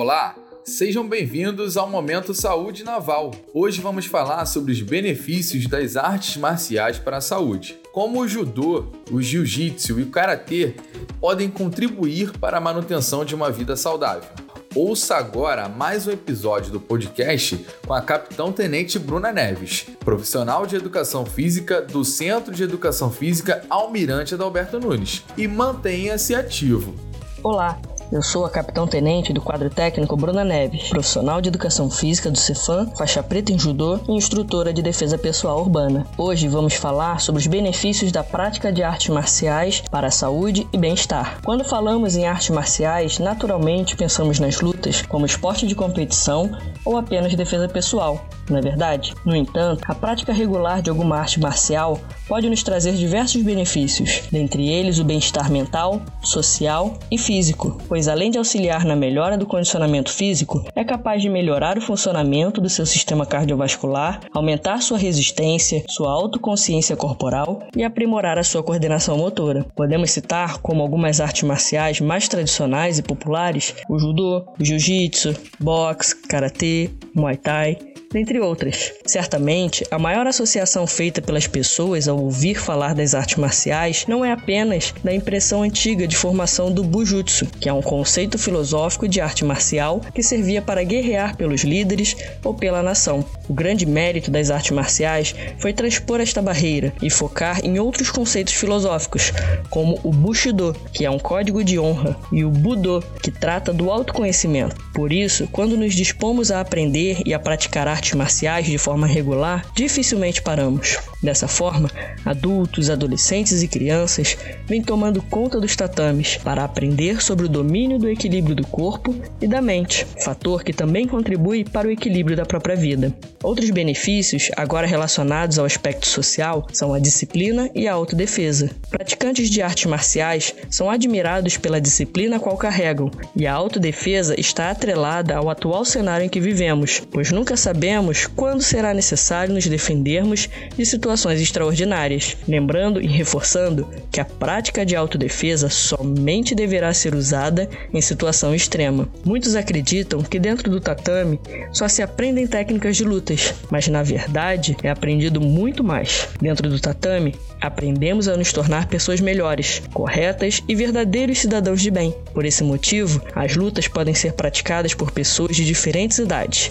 Olá, sejam bem-vindos ao Momento Saúde Naval. Hoje vamos falar sobre os benefícios das artes marciais para a saúde. Como o judô, o jiu-jitsu e o karatê podem contribuir para a manutenção de uma vida saudável. Ouça agora mais um episódio do podcast com a Capitão Tenente Bruna Neves, profissional de educação física do Centro de Educação Física Almirante Adalberto Nunes. E mantenha-se ativo. Olá, eu sou a capitão tenente do quadro técnico Bruna Neves, profissional de educação física do Cefam, faixa preta em judô e instrutora de defesa pessoal urbana. Hoje vamos falar sobre os benefícios da prática de artes marciais para a saúde e bem-estar. Quando falamos em artes marciais, naturalmente pensamos nas lutas como esporte de competição ou apenas defesa pessoal, não é verdade? No entanto, a prática regular de alguma arte marcial pode nos trazer diversos benefícios, dentre eles o bem-estar mental, social e físico, pois além de auxiliar na melhora do condicionamento físico, é capaz de melhorar o funcionamento do seu sistema cardiovascular, aumentar sua resistência, sua autoconsciência corporal e aprimorar a sua coordenação motora. Podemos citar como algumas artes marciais mais tradicionais e populares o judô, o jiu-jitsu, boxe, karatê, muay thai dentre outras. Certamente, a maior associação feita pelas pessoas ao ouvir falar das artes marciais não é apenas da impressão antiga de formação do Bujutsu, que é um conceito filosófico de arte marcial que servia para guerrear pelos líderes ou pela nação. O grande mérito das artes marciais foi transpor esta barreira e focar em outros conceitos filosóficos, como o Bushido, que é um código de honra, e o Budo, que trata do autoconhecimento. Por isso, quando nos dispomos a aprender e a praticar artes marciais de forma regular, dificilmente paramos. Dessa forma, adultos, adolescentes e crianças vêm tomando conta dos tatames para aprender sobre o domínio do equilíbrio do corpo e da mente, fator que também contribui para o equilíbrio da própria vida. Outros benefícios, agora relacionados ao aspecto social, são a disciplina e a autodefesa. Praticantes de artes marciais são admirados pela disciplina qual carregam, e a autodefesa está atrelada ao atual cenário em que vivemos, pois nunca sabemos quando será necessário nos defendermos de situações extraordinárias. Lembrando e reforçando que a prática de autodefesa somente deverá ser usada em situação extrema. Muitos acreditam que dentro do tatame só se aprendem técnicas de luta lutas, mas na verdade é aprendido muito mais. Dentro do tatame, aprendemos a nos tornar pessoas melhores, corretas e verdadeiros cidadãos de bem. Por esse motivo, as lutas podem ser praticadas por pessoas de diferentes idades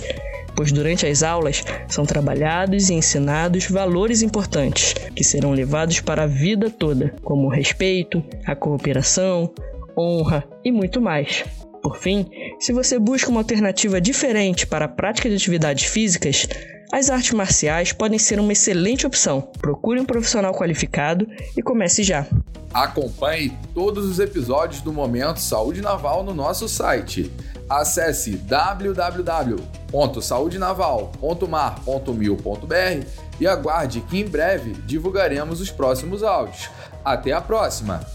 pois durante as aulas são trabalhados e ensinados valores importantes que serão levados para a vida toda, como o respeito, a cooperação, honra e muito mais. Por fim, se você busca uma alternativa diferente para a prática de atividades físicas, as artes marciais podem ser uma excelente opção. Procure um profissional qualificado e comece já. Acompanhe todos os episódios do Momento Saúde Naval no nosso site. Acesse www.saudenaval.mar.mil.br e aguarde que em breve divulgaremos os próximos áudios. Até a próxima!